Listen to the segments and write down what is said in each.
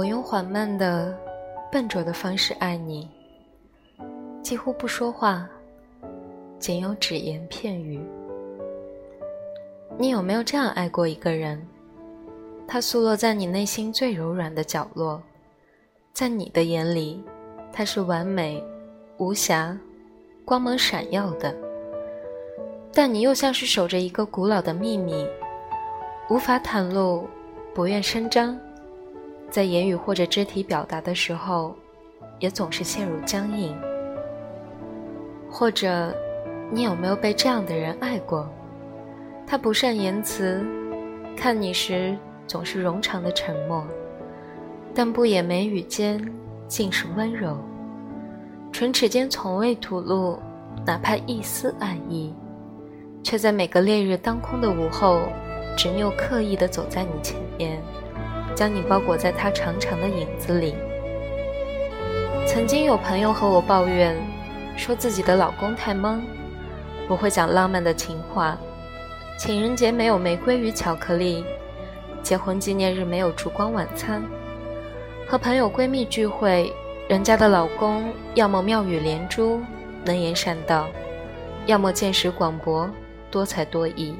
我用缓慢的、笨拙的方式爱你，几乎不说话，仅有只言片语。你有没有这样爱过一个人？他素落在你内心最柔软的角落，在你的眼里，他是完美、无瑕、光芒闪耀的，但你又像是守着一个古老的秘密，无法袒露，不愿声张。在言语或者肢体表达的时候，也总是陷入僵硬。或者，你有没有被这样的人爱过？他不善言辞，看你时总是冗长的沉默，但不言眉宇间尽是温柔，唇齿间从未吐露哪怕一丝爱意，却在每个烈日当空的午后，执拗刻意地走在你前面。将你包裹在他长长的影子里。曾经有朋友和我抱怨，说自己的老公太懵，不会讲浪漫的情话，情人节没有玫瑰与巧克力，结婚纪念日没有烛光晚餐，和朋友闺蜜聚会，人家的老公要么妙语连珠，能言善道，要么见识广博，多才多艺，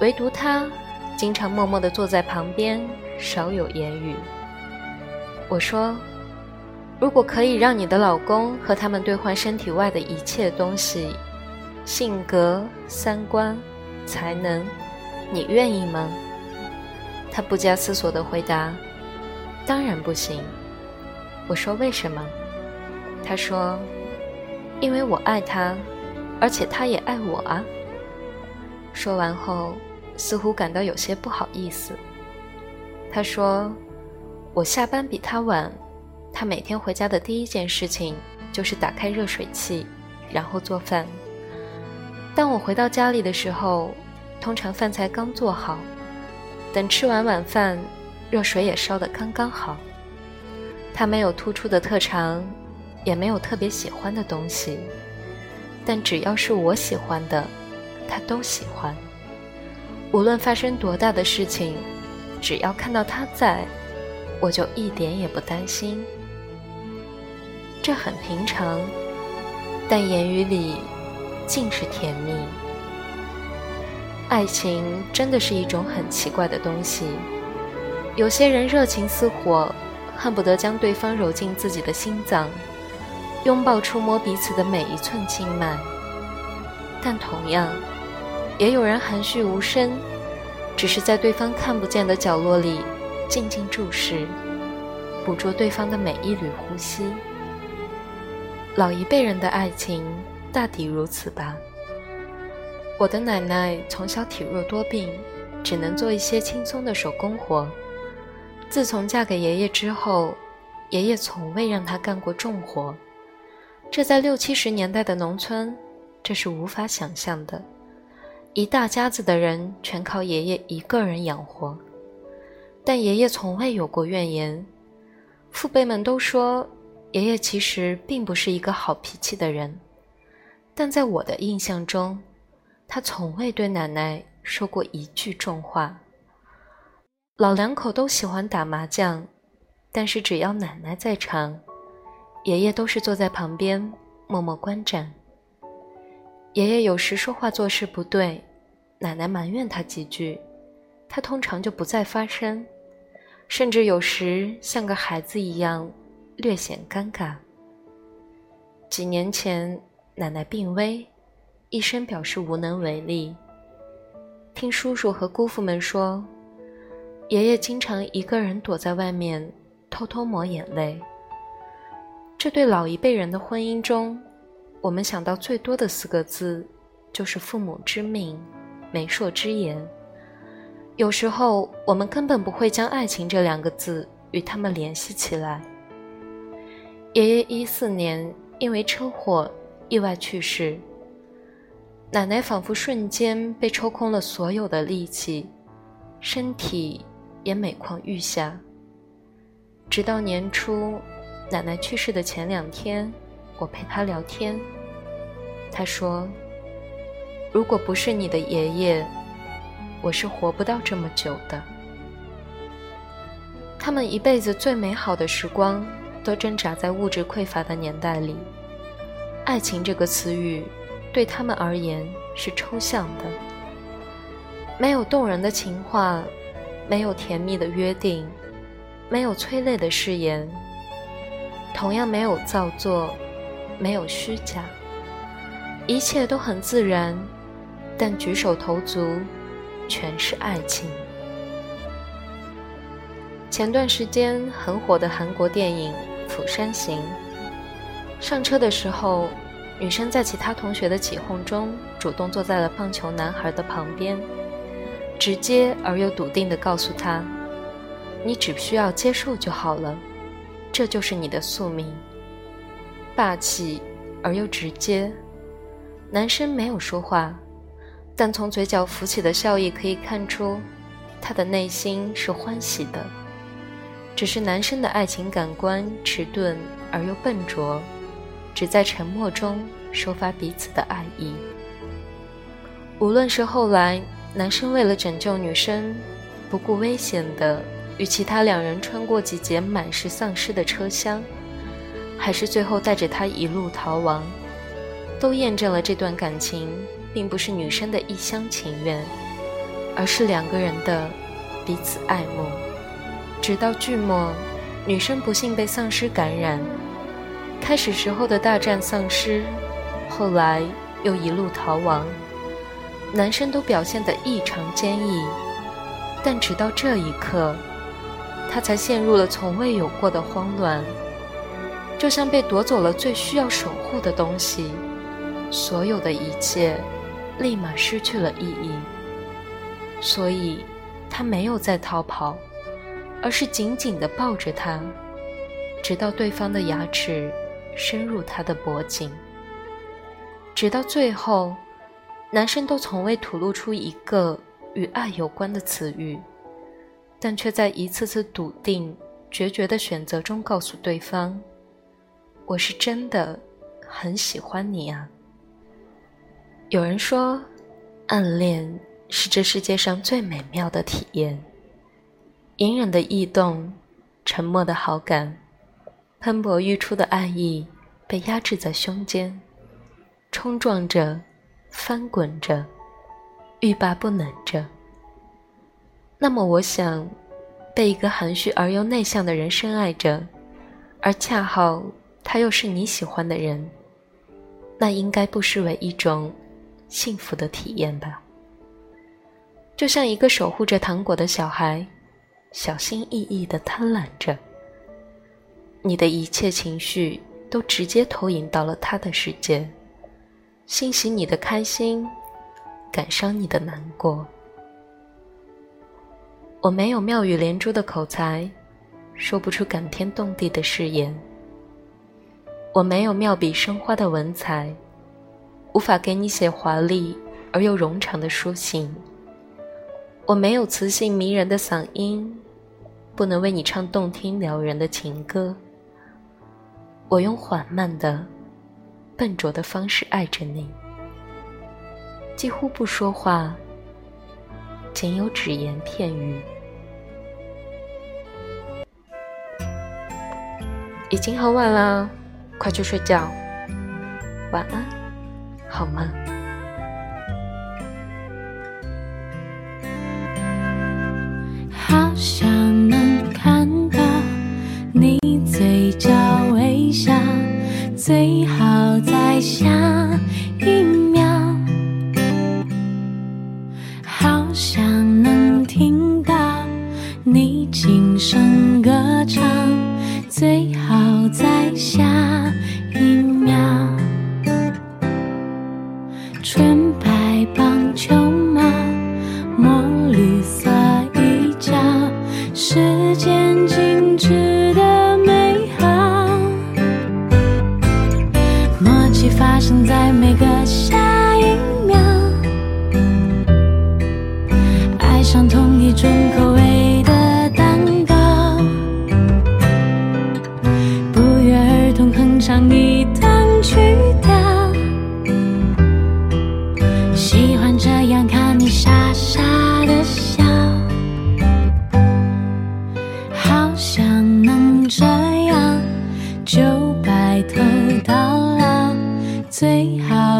唯独他。经常默默地坐在旁边，少有言语。我说：“如果可以让你的老公和他们兑换身体外的一切东西，性格、三观、才能，你愿意吗？”他不加思索地回答：“当然不行。”我说：“为什么？”他说：“因为我爱他，而且他也爱我啊。”说完后。似乎感到有些不好意思。他说：“我下班比他晚，他每天回家的第一件事情就是打开热水器，然后做饭。当我回到家里的时候，通常饭菜刚做好，等吃完晚饭，热水也烧得刚刚好。他没有突出的特长，也没有特别喜欢的东西，但只要是我喜欢的，他都喜欢。”无论发生多大的事情，只要看到他在，我就一点也不担心。这很平常，但言语里尽是甜蜜。爱情真的是一种很奇怪的东西。有些人热情似火，恨不得将对方揉进自己的心脏，拥抱、触摸彼此的每一寸经脉。但同样。也有人含蓄无声，只是在对方看不见的角落里静静注视，捕捉对方的每一缕呼吸。老一辈人的爱情大抵如此吧。我的奶奶从小体弱多病，只能做一些轻松的手工活。自从嫁给爷爷之后，爷爷从未让她干过重活。这在六七十年代的农村，这是无法想象的。一大家子的人全靠爷爷一个人养活，但爷爷从未有过怨言。父辈们都说，爷爷其实并不是一个好脾气的人，但在我的印象中，他从未对奶奶说过一句重话。老两口都喜欢打麻将，但是只要奶奶在场，爷爷都是坐在旁边默默观战。爷爷有时说话做事不对，奶奶埋怨他几句，他通常就不再发声，甚至有时像个孩子一样，略显尴尬。几年前，奶奶病危，医生表示无能为力。听叔叔和姑父们说，爷爷经常一个人躲在外面，偷偷抹眼泪。这对老一辈人的婚姻中。我们想到最多的四个字，就是父母之命，媒妁之言。有时候，我们根本不会将爱情这两个字与他们联系起来。爷爷一四年因为车祸意外去世，奶奶仿佛瞬间被抽空了所有的力气，身体也每况愈下。直到年初，奶奶去世的前两天。我陪他聊天，他说：“如果不是你的爷爷，我是活不到这么久的。”他们一辈子最美好的时光，都挣扎在物质匮乏的年代里。爱情这个词语，对他们而言是抽象的，没有动人的情话，没有甜蜜的约定，没有催泪的誓言，同样没有造作，没有虚假，一切都很自然，但举手投足全是爱情。前段时间很火的韩国电影《釜山行》，上车的时候，女生在其他同学的起哄中，主动坐在了棒球男孩的旁边，直接而又笃定地告诉他：“你只需要接受就好了，这就是你的宿命。”霸气而又直接。男生没有说话，但从嘴角浮起的笑意可以看出，他的内心是欢喜的。只是男生的爱情感官迟钝而又笨拙，只在沉默中抒发彼此的爱意。无论是后来男生为了拯救女生，不顾危险的与其他两人穿过几节满是丧尸的车厢，还是最后带着她一路逃亡，都验证了这段感情并不是女生的一厢情愿，而是两个人的彼此爱慕。直到剧末，女生不幸被丧尸感染。开始时候的大战丧尸，后来又一路逃亡。男生都表现得异常坚毅，但直到这一刻，他才陷入了从未有过的慌乱，就像被夺走了最需要守护的东西，所有的一切立马失去了意义。所以，他没有再逃跑。而是紧紧地抱着他，直到对方的牙齿深入他的脖颈，直到最后，男生都从未吐露出一个与爱有关的词语，但却在一次次笃定、决绝的选择中告诉对方：“我是真的很喜欢你啊。”有人说，暗恋是这世界上最美妙的体验。隐忍的异动，沉默的好感，喷薄欲出的爱意，被压制在胸间，冲撞着，翻滚着，欲罢不能着。那么，我想，被一个含蓄而又内向的人深爱着，而恰好他又是你喜欢的人，那应该不失为一种幸福的体验吧？就像一个守护着糖果的小孩。小心翼翼地贪婪着，你的一切情绪都直接投影到了他的世界，欣喜你的开心，感伤你的难过。我没有妙语连珠的口才，说不出感天动地的誓言。我没有妙笔生花的文采，无法给你写华丽而又冗长的书信。我没有磁性迷人的嗓音。不能为你唱动听撩人的情歌。我用缓慢的、笨拙的方式爱着你，几乎不说话，仅有只言片语。已经很晚了，快去睡觉。晚安好吗好想能看到你嘴角微笑最好纯白棒球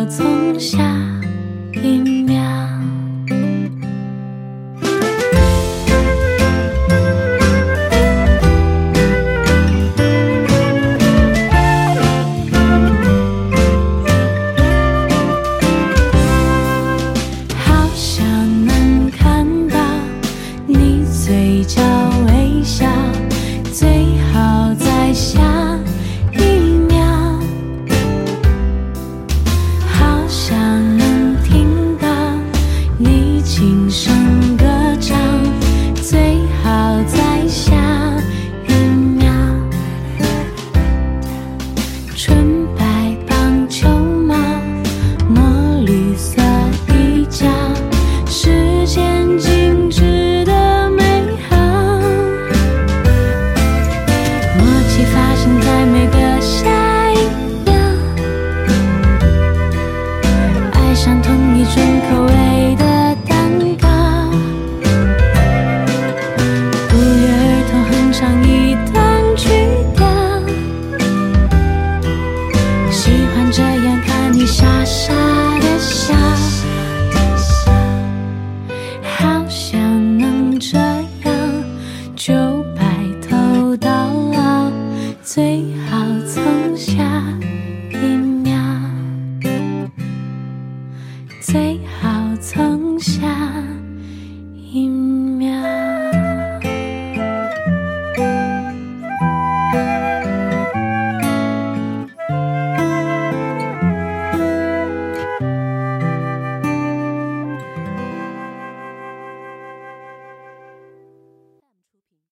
我从下一秒最好从下一秒。